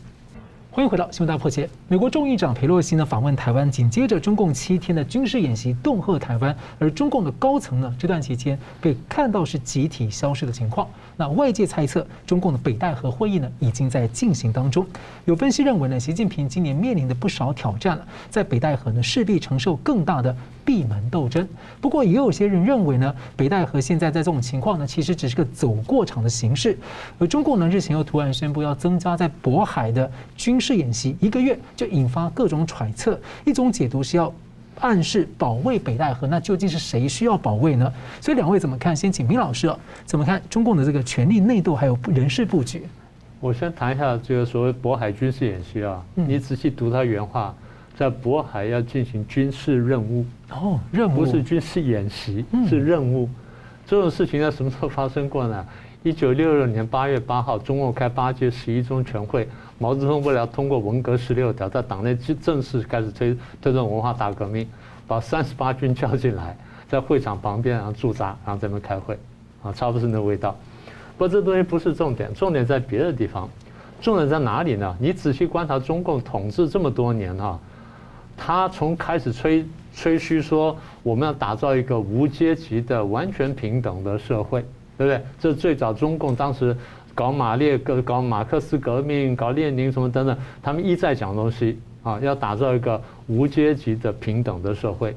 欢迎回到新闻大破解。美国众议长佩洛西呢访问台湾，紧接着中共七天的军事演习恫吓台湾，而中共的高层呢这段期间被看到是集体消失的情况。那外界猜测，中共的北戴河会议呢已经在进行当中。有分析认为呢，习近平今年面临的不少挑战了，在北戴河呢势必承受更大的闭门斗争。不过也有些人认为呢，北戴河现在在这种情况呢，其实只是个走过场的形式。而中共呢日前又突然宣布要增加在渤海的军事演习，一个月就引发各种揣测。一种解读是要。暗示保卫北戴河，那究竟是谁需要保卫呢？所以两位怎么看？先请明老师啊，怎么看中共的这个权力内斗还有人事布局？我先谈一下这个所谓渤海军事演习啊，你仔细读他原话，在渤海要进行军事任务哦，任务不是军事演习，是任务。这种事情在什么时候发生过呢？一九六六年八月八号，中共开八届十一中全会。毛泽东为了通过文革十六条，在党内正式开始推推动文化大革命，把三十八军叫进来，在会场旁边然后驻扎，然后在那边开会，啊，差不多是那味道。不过这东西不是重点，重点在别的地方。重点在哪里呢？你仔细观察中共统治这么多年哈，他从开始吹吹嘘说我们要打造一个无阶级的完全平等的社会，对不对？这最早中共当时。搞马列革、搞马克思革命、搞列宁什么等等，他们一再讲东西啊，要打造一个无阶级的平等的社会。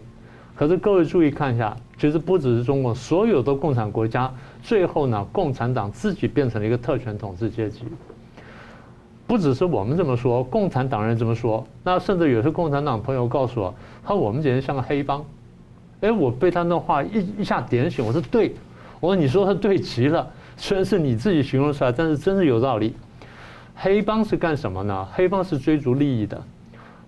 可是各位注意看一下，其实不只是中国，所有的共产国家最后呢，共产党自己变成了一个特权统治阶级。不只是我们这么说，共产党人这么说，那甚至有些共产党朋友告诉我，他说我们简直像个黑帮。哎，我被他那话一一下点醒，我说对，我说你说的对极了。虽然是你自己形容出来，但是真是有道理。黑帮是干什么呢？黑帮是追逐利益的，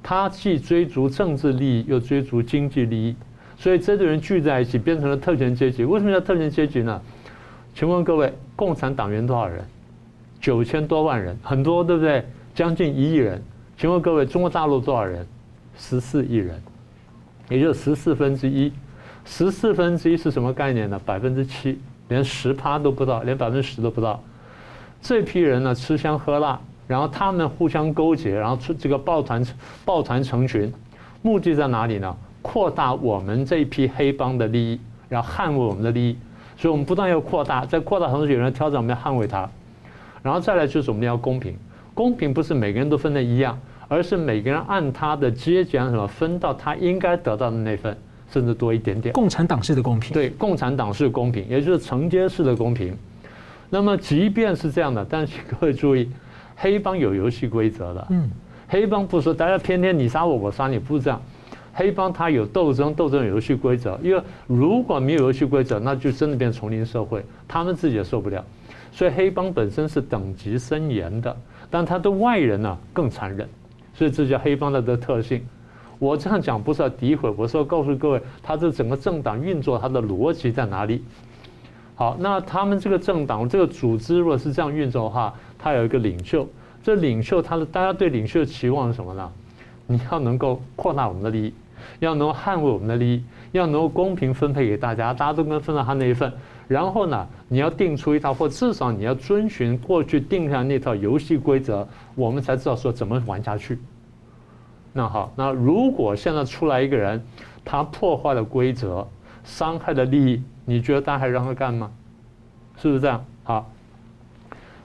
他既追逐政治利益，又追逐经济利益，所以这些人聚在一起变成了特权阶级。为什么叫特权阶级呢？请问各位，共产党员多少人？九千多万人，很多对不对？将近一亿人。请问各位，中国大陆多少人？十四亿人，也就十四分之一。十四分之一是什么概念呢？百分之七。连十趴都不到，连百分之十都不到。这批人呢，吃香喝辣，然后他们互相勾结，然后出这个抱团抱团成群，目的在哪里呢？扩大我们这一批黑帮的利益，然后捍卫我们的利益。所以我们不断要扩大，在扩大同时有人挑战，我们要捍卫它。然后再来就是我们要公平，公平不是每个人都分的一样，而是每个人按他的阶级什么分到他应该得到的那份。甚至多一点点。共产党式的公平，对，共产党式公平，也就是承接式的公平。那么，即便是这样的，但是各位注意，黑帮有游戏规则的。嗯，黑帮不是说大家天天你杀我，我杀你，不是这样。黑帮它有斗争，斗争有游戏规则。因为如果没有游戏规则，那就真的变成丛林社会，他们自己也受不了。所以黑帮本身是等级森严的，但他的外人呢更残忍，所以这叫黑帮的的特性。我这样讲不是要诋毁，我是要告诉各位，他这整个政党运作，它的逻辑在哪里？好，那他们这个政党这个组织，如果是这样运作的话，他有一个领袖，这领袖他的大家对领袖的期望是什么呢？你要能够扩大我们的利益，要能够捍卫我们的利益，要能够公平分配给大家，大家都能分到他那一份。然后呢，你要定出一套，或至少你要遵循过去定下那套游戏规则，我们才知道说怎么玩下去。那好，那如果现在出来一个人，他破坏了规则，伤害了利益，你觉得大家还让他干吗？是不是这样？好，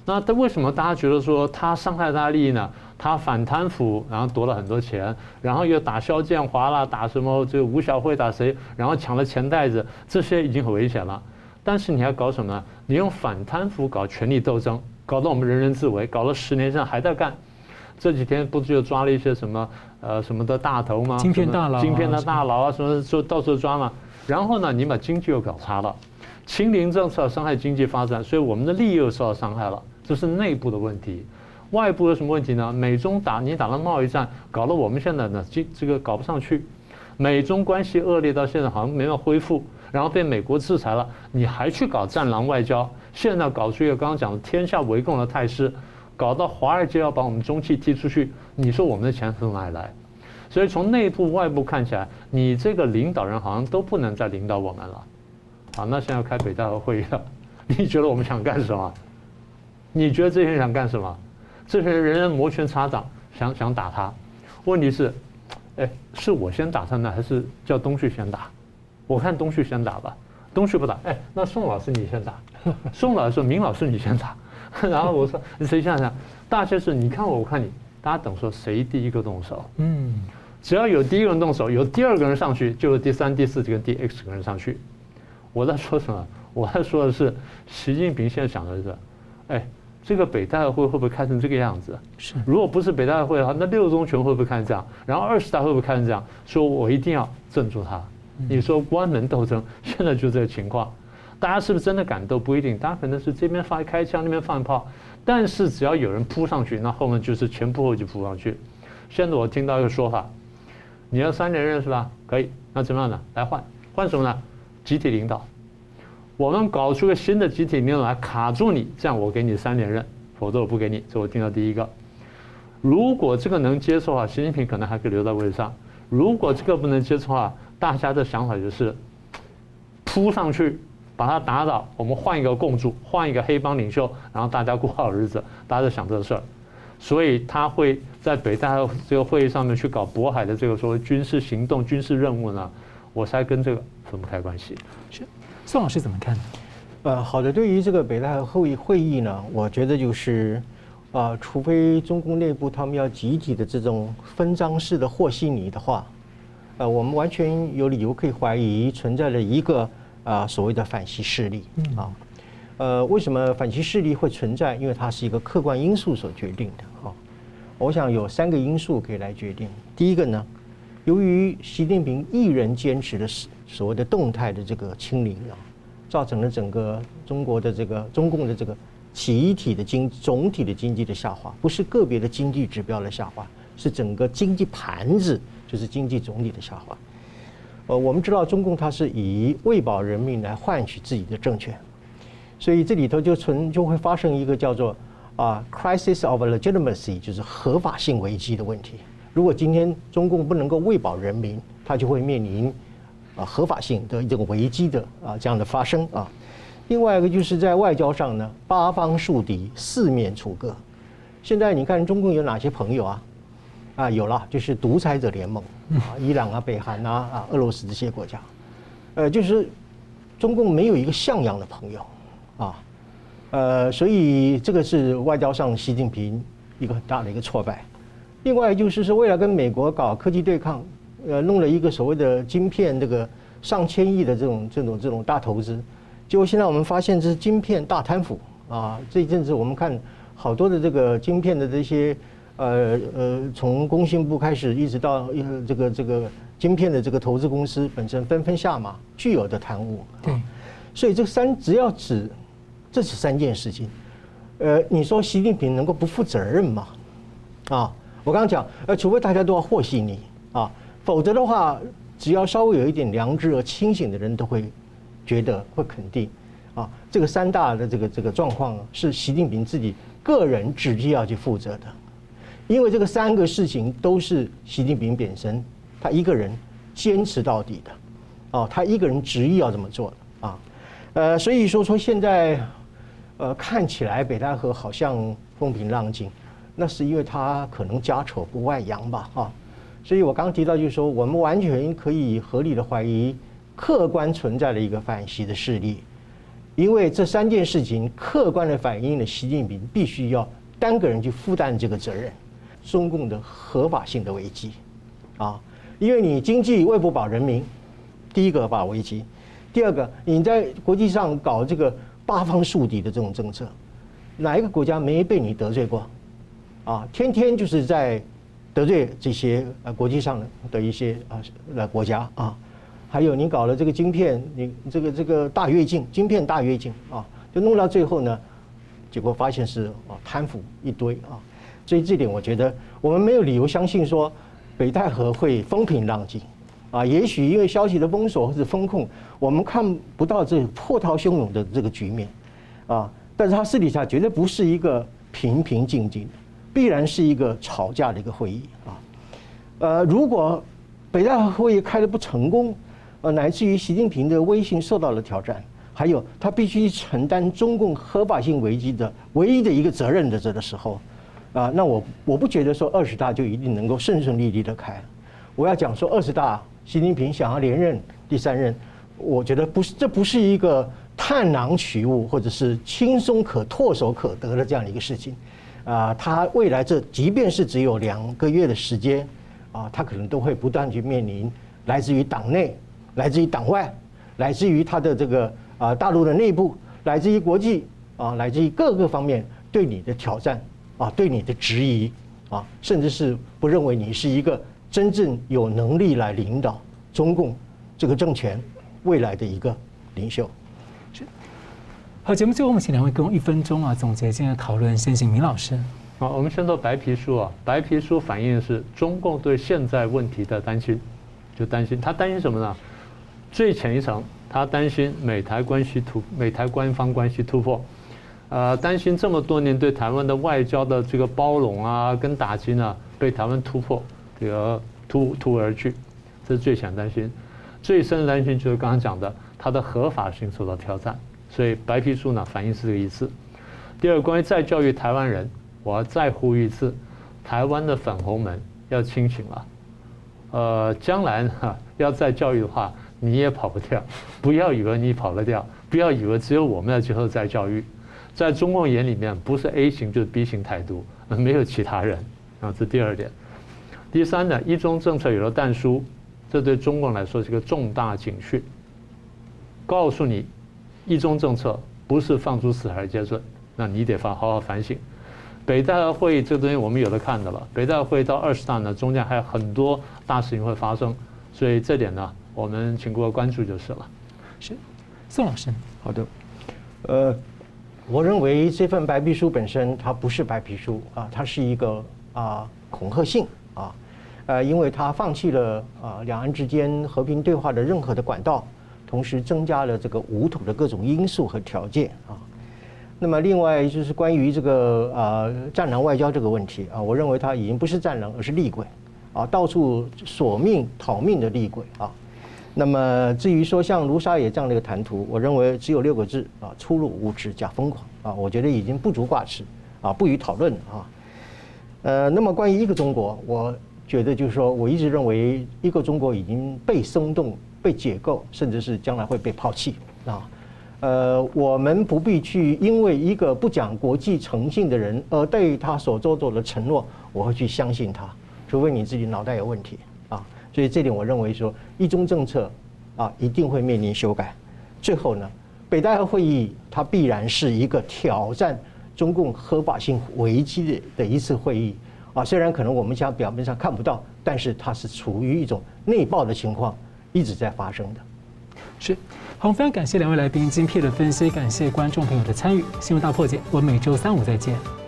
那他为什么大家觉得说他伤害大家利益呢？他反贪腐，然后夺了很多钱，然后又打肖建华啦，打什么这个吴小慧打谁，然后抢了钱袋子，这些已经很危险了。但是你要搞什么呢？你用反贪腐搞权力斗争，搞得我们人人自危，搞了十年，现在还在干。这几天不是又抓了一些什么呃什么的大头吗？晶片大佬、晶片的大佬啊，什么就到处抓嘛。然后呢，你把经济又搞差了，清零政策伤害经济发展，所以我们的利益又受到伤害了。这是内部的问题。外部有什么问题呢？美中打你打了贸易战，搞得我们现在呢这这个搞不上去。美中关系恶劣到现在好像没有恢复。然后被美国制裁了，你还去搞战狼外交？现在搞出一个刚刚讲的天下为共的态势，搞到华尔街要把我们中企踢出去，你说我们的钱从哪里来？所以从内部外部看起来，你这个领导人好像都不能再领导我们了。好，那现在要开北戴河会议了，你觉得我们想干什么？你觉得这些人想干什么？这些人人人摩拳擦掌，想想打他。问题是，哎，是我先打他呢，还是叫东旭先打？我看东旭先打吧，东旭不打，哎，那宋老师你先打。宋老师说明老师你先打，然后我说你谁先打？大家是你看我，我看你，大家等说谁第一个动手？嗯，只要有第一个人动手，有第二个人上去，就是第三、第四这个第 X 个人上去。我在说什么？我在说的是习近平现在想的是，哎，这个北大会会不会开成这个样子？是，如果不是北大会的话，那六中全会不会开成这样？然后二十大会不会开成这样？说我一定要镇住他。你说关门斗争，现在就这个情况，大家是不是真的敢斗？不一定，大家可能是这边发开枪，那边放炮，但是只要有人扑上去，那后面就是前仆后继扑上去。现在我听到一个说法，你要三连任是吧？可以，那怎么样呢？来换换什么呢？集体领导，我们搞出个新的集体领导来卡住你，这样我给你三连任，否则我不给你。这我听到第一个。如果这个能接受的话，习近平可能还可以留在位置上；如果这个不能接受的话，大家的想法就是扑上去把他打倒，我们换一个共主，换一个黑帮领袖，然后大家过好日子。大家在想这个事儿，所以他会在北大这个会议上面去搞渤海的这个所谓军事行动、军事任务呢？我猜跟这个分不开关系。是，宋老师怎么看？呃，好的，对于这个北戴河会议会议呢，我觉得就是啊、呃，除非中共内部他们要集体的这种分赃式的和稀泥的话。呃，我们完全有理由可以怀疑存在着一个啊所谓的反西势力啊。呃，为什么反西势力会存在？因为它是一个客观因素所决定的啊。我想有三个因素可以来决定。第一个呢，由于习近平一人坚持的所谓的动态的这个清零啊，造成了整个中国的这个中共的这个集体的经总体的经济的下滑，不是个别的经济指标的下滑，是整个经济盘子。就是经济总体的下滑，呃，我们知道中共它是以喂饱人民来换取自己的政权，所以这里头就存就会发生一个叫做啊 crisis of legitimacy，就是合法性危机的问题。如果今天中共不能够喂饱人民，它就会面临啊合法性的这个危机的啊这样的发生啊。另外一个就是在外交上呢，八方树敌，四面楚歌。现在你看中共有哪些朋友啊？啊，有了，就是独裁者联盟啊，伊朗啊、北韩啊、啊俄罗斯这些国家，呃，就是中共没有一个像样的朋友啊，呃，所以这个是外交上习近平一个很大的一个挫败。另外就是说，为了跟美国搞科技对抗，呃，弄了一个所谓的晶片这个上千亿的这种这种这种大投资，结果现在我们发现这是晶片大贪腐啊！这一阵子我们看好多的这个晶片的这些。呃呃，从工信部开始，一直到呃这个这个晶片的这个投资公司本身纷纷下马，巨额的贪污。对，所以这三只要指，这是三件事情。呃，你说习近平能够不负责任吗？啊，我刚刚讲，呃，除非大家都要和稀泥啊，否则的话，只要稍微有一点良知和清醒的人都会觉得会肯定啊，这个三大的这个这个状况是习近平自己。个人直接要去负责的，因为这个三个事情都是习近平本身他一个人坚持到底的，哦，他一个人执意要这么做的啊，呃，所以说说现在，呃，看起来北戴河好像风平浪静，那是因为他可能家丑不外扬吧，啊，所以我刚刚提到就是说，我们完全可以合理的怀疑客观存在的一个反习的势力。因为这三件事情客观的反映了习近平必须要单个人去负担这个责任，中共的合法性的危机，啊，因为你经济为不保人民，第一个合法危机，第二个你在国际上搞这个八方树敌的这种政策，哪一个国家没被你得罪过？啊，天天就是在得罪这些呃国际上的一些啊呃国家啊。还有你搞了这个晶片，你这个这个大跃进，晶片大跃进啊，就弄到最后呢，结果发现是啊贪腐一堆啊，所以这点我觉得我们没有理由相信说北戴河会风平浪静啊。也许因为消息的封锁或者封控，我们看不到这波涛汹涌的这个局面啊，但是他私底下绝对不是一个平平静静，必然是一个吵架的一个会议啊。呃，如果北戴河会议开得不成功，呃，乃至于习近平的威信受到了挑战，还有他必须承担中共合法性危机的唯一的一个责任的这个时候，啊，那我我不觉得说二十大就一定能够顺顺利利的开。我要讲说二十大，习近平想要连任第三任，我觉得不是，这不是一个探囊取物或者是轻松可唾手可得的这样的一个事情，啊，他未来这即便是只有两个月的时间，啊，他可能都会不断去面临来自于党内。来自于党外，来自于他的这个啊大陆的内部，来自于国际啊，来自于各个方面对你的挑战啊，对你的质疑啊，甚至是不认为你是一个真正有能力来领导中共这个政权未来的一个领袖。是。好，节目最后我们请两位给我一分钟啊总结今天的讨论。先请明老师。好，我们先说白皮书啊，白皮书反映的是中共对现在问题的担心，就担心他担心什么呢？最浅一层，他担心美台关系突美台官方关系突破，呃，担心这么多年对台湾的外交的这个包容啊跟打击呢，被台湾突破这个突突而去，这是最想担心。最深的担心就是刚刚讲的，它的合法性受到挑战。所以白皮书呢反映是这个意思。第二，关于再教育台湾人，我要再呼吁一次，台湾的粉红们要清醒了。呃，将来哈要再教育的话。你也跑不掉，不要以为你跑得掉，不要以为只有我们要接受再教育，在中共眼里面，不是 A 型就是 B 型台独，没有其他人啊。这第二点。第三呢，一中政策有了淡书，这对中共来说是个重大警讯，告诉你，一中政策不是放诸四海皆准，那你得反好好反省。北戴河会议这个东西我们有的看的了，北戴河会议到二十大呢，中间还有很多大事情会发生，所以这点呢。我们请各位关注就是了。是，宋老师，好的。呃，我认为这份白皮书本身它不是白皮书啊，它是一个啊恐吓信啊，呃，因为它放弃了啊两岸之间和平对话的任何的管道，同时增加了这个武统的各种因素和条件啊。那么另外就是关于这个啊战狼外交这个问题啊，我认为它已经不是战狼，而是厉鬼啊，到处索命讨命的厉鬼啊。那么至于说像卢沙野这样的一个谈吐，我认为只有六个字啊：粗鲁无知加疯狂啊！我觉得已经不足挂齿啊，不予讨论啊。呃，那么关于一个中国，我觉得就是说，我一直认为一个中国已经被松动、被解构，甚至是将来会被抛弃啊。呃，我们不必去因为一个不讲国际诚信的人而对他所做做的承诺，我会去相信他，除非你自己脑袋有问题。所以这点我认为说，一中政策啊一定会面临修改。最后呢，北戴河会议它必然是一个挑战中共合法性危机的的一次会议啊。虽然可能我们现在表面上看不到，但是它是处于一种内爆的情况一直在发生的。是，好，非常感谢两位来宾精辟的分析，感谢观众朋友的参与。新闻大破解，我们每周三五再见。